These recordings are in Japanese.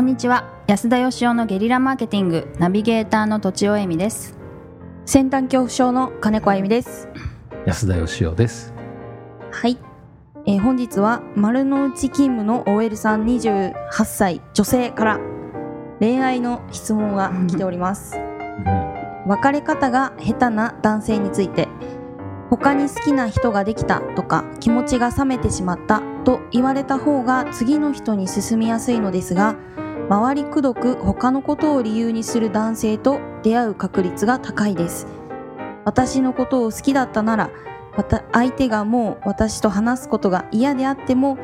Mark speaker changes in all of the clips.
Speaker 1: こんにちは。安田義雄のゲリラマーケティングナビゲーターのとちおえみです。
Speaker 2: 先端恐怖症の金子あゆみです。
Speaker 3: 安田義雄です。
Speaker 2: はい、えー本日は丸の内勤務の OL さん28歳女性から恋愛の質問が来ております。別れ方が下手な男性について他に好きな人ができたとか気持ちが冷めてしまったと言われた方が次の人に進みやすいのですが周りくどく他のことを理由にする男性と出会う確率が高いです私のことを好きだったならまた相手がもう私と話すことが嫌であっても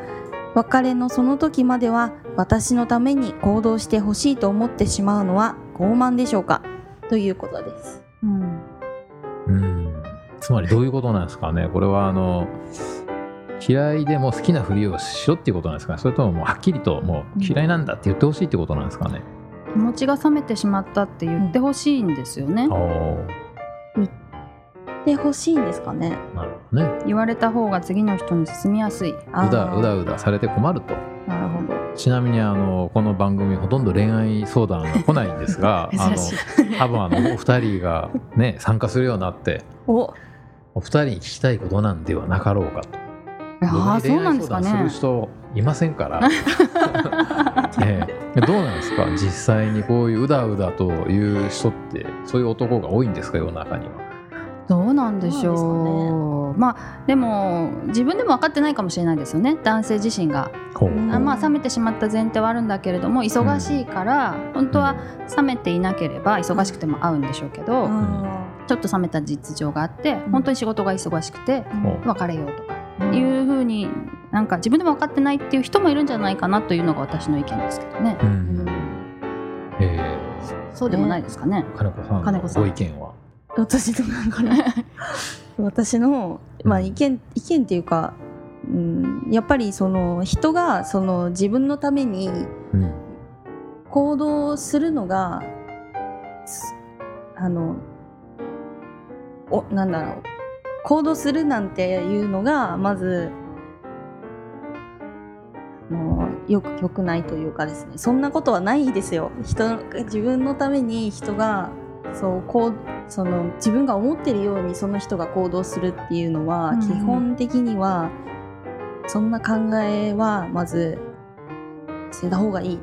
Speaker 2: 別れのその時までは私のために行動してほしいと思ってしまうのは傲慢でしょうか？ということです。
Speaker 1: うん
Speaker 3: うん。つまりどういうことなんですかね。これはあの嫌いでも好きなふりをしろっていうことなんですかね。それとももうはっきりともう嫌いなんだって言ってほしいってことなんですかね。
Speaker 1: 気持ちが冷めてしまったって言ってほしいんですよね、
Speaker 3: おお
Speaker 2: で欲しいんですかね。
Speaker 3: ー、なるほどね。
Speaker 1: 言われた方が次の人に進みやすいう
Speaker 3: だうだうだされて困ると。
Speaker 2: なるほど。
Speaker 3: ちなみにあのこの番組ほとんど恋愛相談が来ないんですが あの多分あのお二人がね参加するようになって
Speaker 2: お
Speaker 3: お二人に聞きたいことなんではなかろうかと。
Speaker 1: あそうなんですか
Speaker 3: 恋愛相談する
Speaker 1: ね
Speaker 3: 人いませんから、ええ。どうなんですか？実際にこういううだうだという人ってそういう男が多いんですか？世の中には。
Speaker 1: どうなんでしょう。まあでも自分でも分かってないかもしれないですよね。男性自身が。
Speaker 3: ほう。
Speaker 2: うん
Speaker 1: あまあ冷めてしまった前提はあるんだけれども忙しいから、本当は冷めていなければ忙しくても会うんでしょうけど、
Speaker 2: あ
Speaker 1: ちょっと冷めた実情があって、
Speaker 2: ん。
Speaker 1: 本当に仕事が忙しくて別れようとか。
Speaker 2: うん
Speaker 1: いうふうになんか自分でも分かってないっていう人もいるんじゃないかなというのが私の意見ですけどね。
Speaker 3: う
Speaker 2: うん。ん
Speaker 3: え
Speaker 1: そうでもないですかね。
Speaker 3: え金子さんの
Speaker 1: 金子さん。
Speaker 3: ご意見は？
Speaker 2: 私のなんかね 私の、まあ、意見意見っていうか、うん、やっぱりその人がその自分のために
Speaker 3: うん。
Speaker 2: 行動するのがすあのおなんだろう行動するなんていうのがまずもうよくよくないというかですね。そんなことはないですよ。人自分のために人がそうこうその自分が思ってるようにその人が行動するっていうのは、
Speaker 1: うん。
Speaker 2: 基本的にはそんな考えはまず捨てた方がいい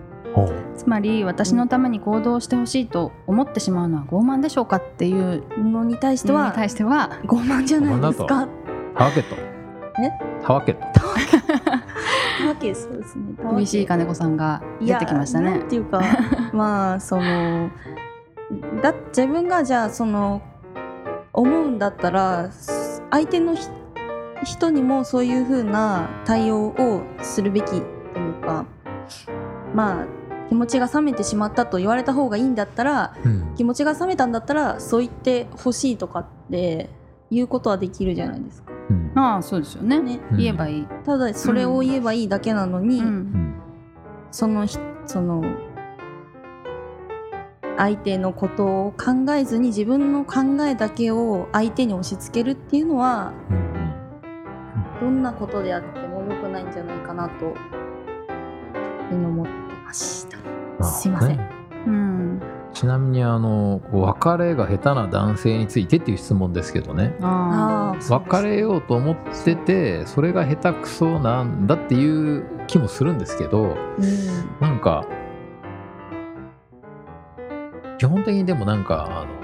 Speaker 1: つまり私のために行動してほしいと思ってしまうのは傲慢でしょうかっていう
Speaker 2: のに対しては
Speaker 1: 対しては
Speaker 2: 傲慢じゃないですか。
Speaker 3: たわけと。
Speaker 2: え
Speaker 3: たわけと。
Speaker 2: たわけそうですね。たわけ
Speaker 1: 厳しい金子さんが出てきましたね
Speaker 2: いやなん。ていうかまあそのだ自分がじゃあその思うんだったら相手のひ人にもそういう風な対応をするべきというかまあ気持ちが冷めてしまったと言われた方がいいんだったら
Speaker 3: うん。
Speaker 2: 気持ちが冷めたんだったらそう言ってほしいとかって言うことはできるじゃないですか。
Speaker 3: うん。
Speaker 1: ああそうですよね。
Speaker 2: ね。
Speaker 3: うん
Speaker 1: 言えばいい、
Speaker 2: ただそれを言えばいいだけなのに、そのひその相手のことを考えずに自分の考えだけを相手に押し付けるっていうのは
Speaker 3: うん
Speaker 2: どんなことであっても良くないんじゃないかなと思って。ました。
Speaker 3: うん
Speaker 2: すいません。
Speaker 3: ね
Speaker 1: うん。
Speaker 3: ちなみにあの別れが下手な男性についてっていう質問ですけどね。別れようと思っててそれが下手くそなんだっていう気もするんですけど
Speaker 2: うん。
Speaker 3: なんか基本的にでもなんかあの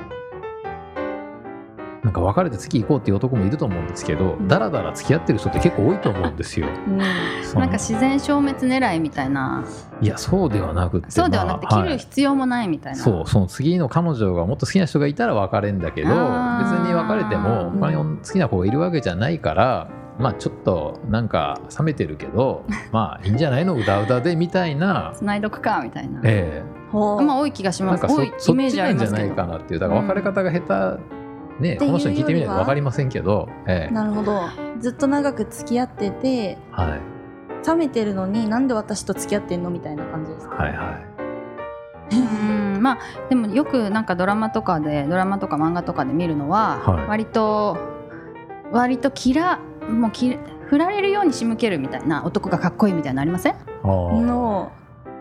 Speaker 3: なんか別れて次行こうっていう男もいると思うんですけど、
Speaker 2: うん。
Speaker 3: だらだら付き合ってる人って結構多いと思うんですよ。
Speaker 2: うん。
Speaker 1: なんか自然消滅狙いみたいな。い
Speaker 3: やそうではなくて
Speaker 1: そうではなくて切る
Speaker 3: まあはい。
Speaker 1: 必要もないみたいな、
Speaker 3: そうその次の彼女がもっと好きな人がいたら別れんだけど別に別れても他に好きな子がいるわけじゃないから、まあちょっとなんか冷めてるけど まあいいんじゃないの？うだうだでみたいな、
Speaker 1: 繋いどくかみたいな、
Speaker 3: え
Speaker 2: ほう
Speaker 1: まあ多い気がし
Speaker 3: えなんかそ
Speaker 1: イメージあ
Speaker 3: ちなんじゃないかなっていう。だから別れ方が下手ねこの人に聞いてみないと分かりませんけど、ええ。
Speaker 2: なるほど。ずっと長く付き合ってて
Speaker 3: はい、
Speaker 2: 冷めてるのになんで私と付き合ってんのみたいな感じですか、
Speaker 3: はいはい。
Speaker 1: うんまあでもよくなんかドラマとかでドラマとか漫画とかで見るのは、
Speaker 3: はい。
Speaker 1: 割と割と嫌もうき振られるように仕向けるみたいな男がかっこいいみたいなのありません？
Speaker 2: の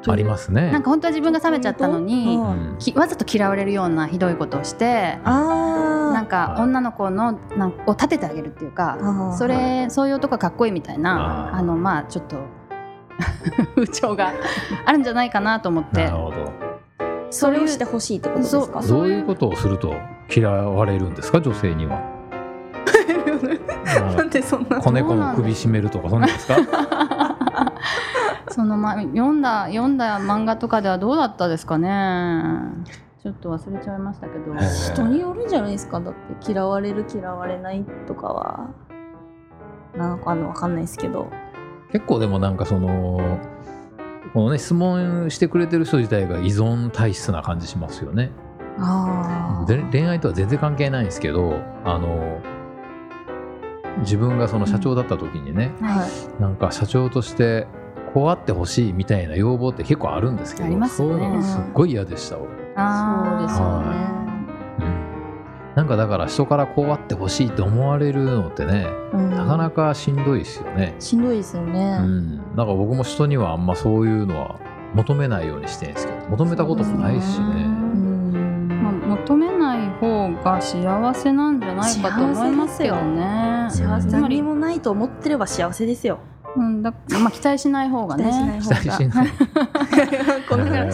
Speaker 3: ありますね。
Speaker 1: なんか本当は自分が冷めちゃったのに
Speaker 2: う
Speaker 1: わざと嫌われるようなひどいことをして
Speaker 2: あ
Speaker 1: なんか
Speaker 3: はい。
Speaker 1: 女の子のなんを立ててあげるっていうか
Speaker 2: あ
Speaker 1: それそういう男がかっこいいみたいな
Speaker 3: あ
Speaker 1: のまあちょっと 風潮があるんじゃないかなと思って。
Speaker 3: なるほど。
Speaker 2: それをしてほしいってことですか？
Speaker 1: そう。
Speaker 3: どういうことをすると嫌われるんですか？女性には。あ
Speaker 2: なんでそんな
Speaker 3: の子猫の首絞めるとかそんなんですか？
Speaker 1: そのま読んだ読んだ漫画とかではどうだったですかね？ちょっと忘れちゃいましたけど
Speaker 2: 人によるんじゃないですか？だって嫌われる嫌われないとかは。なのかわかんないですけど。
Speaker 3: 結構でもなんかそのこのね質問してくれてる人自体が依存体質な感じしますよね。
Speaker 2: あ
Speaker 3: で恋愛とは全然関係ないんですけどあの自分がその社長だった時にね、
Speaker 2: はい。
Speaker 3: なんか社長としてこうあってほしいみたいな要望って結構あるんですけど
Speaker 1: あります
Speaker 3: そう
Speaker 1: よね
Speaker 3: いうのがすっごい嫌でした俺
Speaker 1: あー。
Speaker 2: そうですよね。
Speaker 3: なんかだから人からこうあってほしいって思われるのってね、
Speaker 2: うん。
Speaker 3: なかなかしんどいですよね。
Speaker 2: しんどいですよね、
Speaker 3: うん。だから僕も人にはあんまそういうのは求めないようにしてるんですけど、求めたこともないし
Speaker 1: ね。
Speaker 3: ね。
Speaker 2: うん。
Speaker 1: まあ、求めない方が幸せなんじゃないかと思いますけどね。
Speaker 2: 幸せ。
Speaker 1: つまり
Speaker 2: 何もないと思ってれば幸せですよ
Speaker 1: うんだまあ、期待しない方がね
Speaker 2: 期待しない。こんな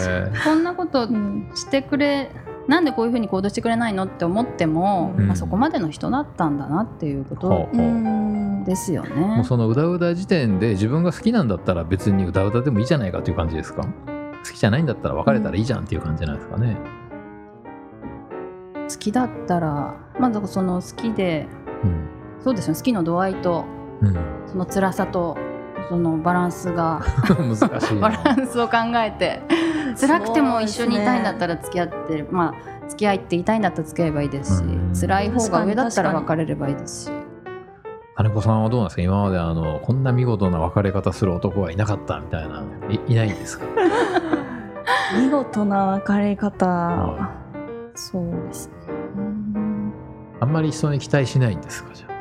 Speaker 1: こんなこと
Speaker 2: うん
Speaker 1: してくれなんでこういうふうに行動してくれないのって思っても、
Speaker 3: うん
Speaker 1: まあ、そこまでの人だったんだなっていうことですよ
Speaker 3: も
Speaker 1: ね
Speaker 3: う。そのうだうだ時点で自分が好きなんだったら別にうだうだでもいいじゃないかという感じですか？好きじゃないんだったら別れたらいいじゃんっていう感じなんですかね？
Speaker 1: 好きだったらまずその好きで
Speaker 3: うん。
Speaker 1: そうですね好きの度合いと
Speaker 3: うん、
Speaker 1: その辛さとそのバランスが。
Speaker 3: 難しい
Speaker 1: バ
Speaker 3: な。
Speaker 1: ランスを考えて。辛くても一緒にいたいんだったら付き合ってる、まあ付き合いって言いたいんだったら付き合えばいいですし、
Speaker 3: うん。
Speaker 1: 辛い方が上だったら別れればいいですし。
Speaker 3: 金子さんはどうなんですか？今まであのこんな見事な別れ方する男はいなかったみたいな。いいないんですか？
Speaker 2: 見事な別れ方。
Speaker 3: は
Speaker 2: そうですね。うん。
Speaker 3: あんまり人に期待しないんですか？じゃあ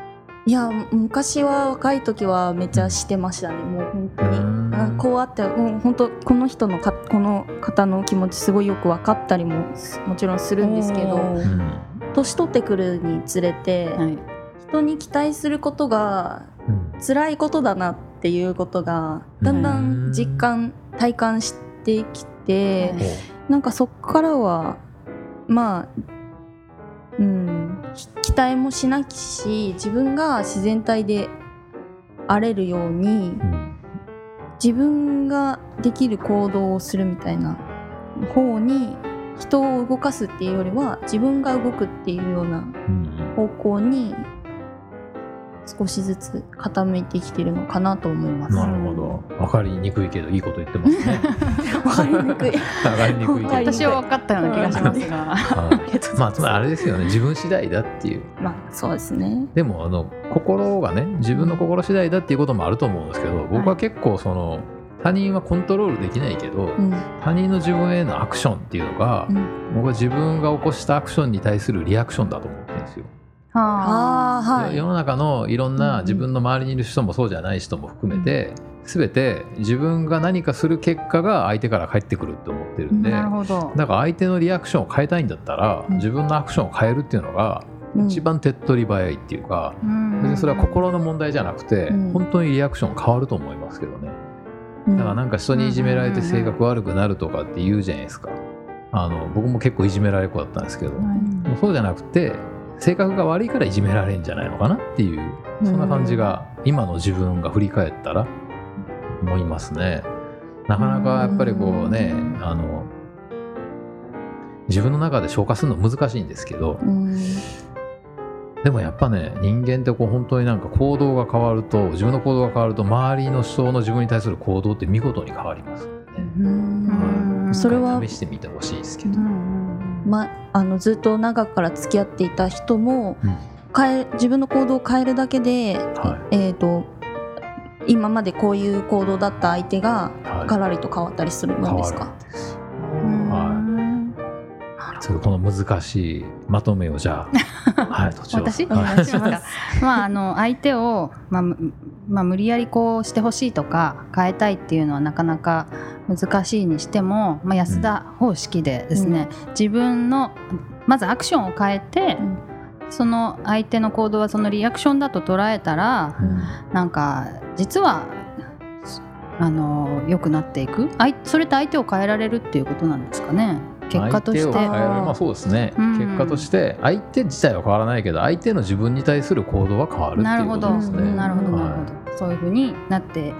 Speaker 2: いや昔は若い時はめっちゃしてましたねもう本当に。
Speaker 3: う
Speaker 2: こうあってもう本当この人のかこの方の気持ちすごいよく分かったりもすもちろんするんですけど年取ってくるにつれて、
Speaker 1: はい。
Speaker 2: 人に期待することが
Speaker 3: うん。
Speaker 2: 辛いことだなっていうことがだんだん実感体感してきて、なんかそっからはまあうんひ期待もしなきし自分が自然体で荒れるように自分ができる行動をするみたいな方に人を動かすっていうよりは自分が動くっていうような方向に少しずつ傾いてきてるのかなと思います。
Speaker 3: なるほど。分かりにくいけどいいこと言ってますね。
Speaker 2: わかりにくい。
Speaker 3: 分かりにくいけど。
Speaker 2: わかりにくい。
Speaker 1: 私は分かったような気がしますが。
Speaker 3: はい。まあつまりあれですよね。自分次第だっていう。
Speaker 2: まあそうですね。
Speaker 3: でもあの心がね自分の心次第だっていうこともあると思うんですけど僕は結構その他人はコントロールできないけど
Speaker 2: うん。
Speaker 3: 他人の自分へのアクションっていうのが
Speaker 2: うん。
Speaker 3: 僕は自分が起こしたアクションに対するリアクションだと思ってるんですよ。
Speaker 2: はい。
Speaker 3: 世の中のいろんな自分の周りにいる人もそうじゃない人も含めて、全て自分が何かする結果が相手から返ってくるって思ってるんで、
Speaker 1: なるほど。
Speaker 3: だから相手のリアクションを変えたいんだったら、
Speaker 2: うん。
Speaker 3: 自分のアクションを変えるっていうのが
Speaker 2: うん。
Speaker 3: 一番手っ取り早いっていうか、
Speaker 1: うん。
Speaker 3: 別にそれは心の問題じゃなくて、
Speaker 2: うん。
Speaker 3: 本当にリアクション変わると思いますけどね。
Speaker 2: うん。
Speaker 3: だからなんか人にいじめられて性格悪くなるとかって言うじゃないですか。あの僕も結構いじめられっ子だったんですけど、そうじゃなくて性格が悪いからいじめられるんじゃないのかなっていうそんな感じが今の自分が振り返ったら思いますね。なかなかやっぱりこうね
Speaker 2: うん
Speaker 3: あの自分の中で消化するの難しいんですけど
Speaker 2: うん
Speaker 3: でもやっぱね人間ってこう本当になんか行動が変わると自分の行動が変わると周りの人の自分に対する行動って見事に変わりますんでね。
Speaker 2: それは
Speaker 3: 試してみてほしいですけど。
Speaker 2: まあのずっと長くから付き合っていた人も
Speaker 3: うん。
Speaker 2: 変え自分の行動を変えるだけで、
Speaker 3: は
Speaker 2: えっ、と今までこういう行動だった相手が
Speaker 3: はい。
Speaker 2: ガラリと変わったりするもんですか？
Speaker 1: うん。
Speaker 3: はちょっとこの難しいまとめをじゃあ はい
Speaker 1: 私？
Speaker 2: お願いします
Speaker 1: まああの相手を、まあむまあ、無理やりこうしてほしいとか変えたいっていうのはなかなか難しいにしても、まあ、安田方式でですね、自分のまずアクションを変えて、
Speaker 2: うん。
Speaker 1: その相手の行動はそのリアクションだと捉えたらなんか実はあの良くなっていく。あいそれって相手を変えられるっていうことなんですかね。結果として。
Speaker 3: 相手を変えられる。まあそうですね、
Speaker 1: うん。
Speaker 3: 結果として相手自体は変わらないけど相手の自分に対する行動は変わるっていう
Speaker 1: なるほど、
Speaker 3: ことですね。
Speaker 1: なるほど。なる
Speaker 3: は
Speaker 1: ほど、そういうふうになって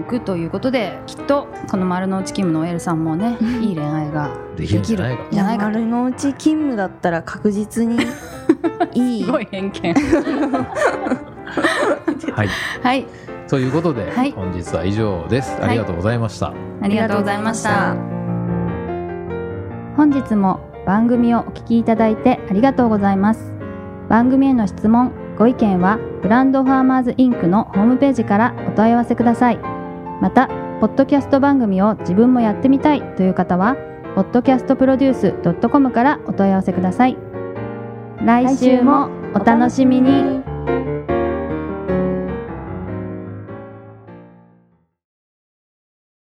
Speaker 1: いくということできっとこの丸の内勤務のエルさんもねいい恋愛が
Speaker 3: いできるんじゃないか。
Speaker 1: じゃないかと。
Speaker 2: 丸の内勤務だったら確実にいい。
Speaker 1: すごい偏見。
Speaker 3: はい、
Speaker 1: はい。
Speaker 3: ということで、
Speaker 1: はい。
Speaker 3: 本日は以上です。ありがとうございました。
Speaker 1: ありがとうございました。本日も番組をお聞きいただいてありがとうございます。番組への質問ご意見はブランドファーマーズインクのホームページからお問い合わせくださいまたポッドキャスト番組を自分もやってみたいという方は podcastproduce.com からお問い合わせください。来週もお楽しみに。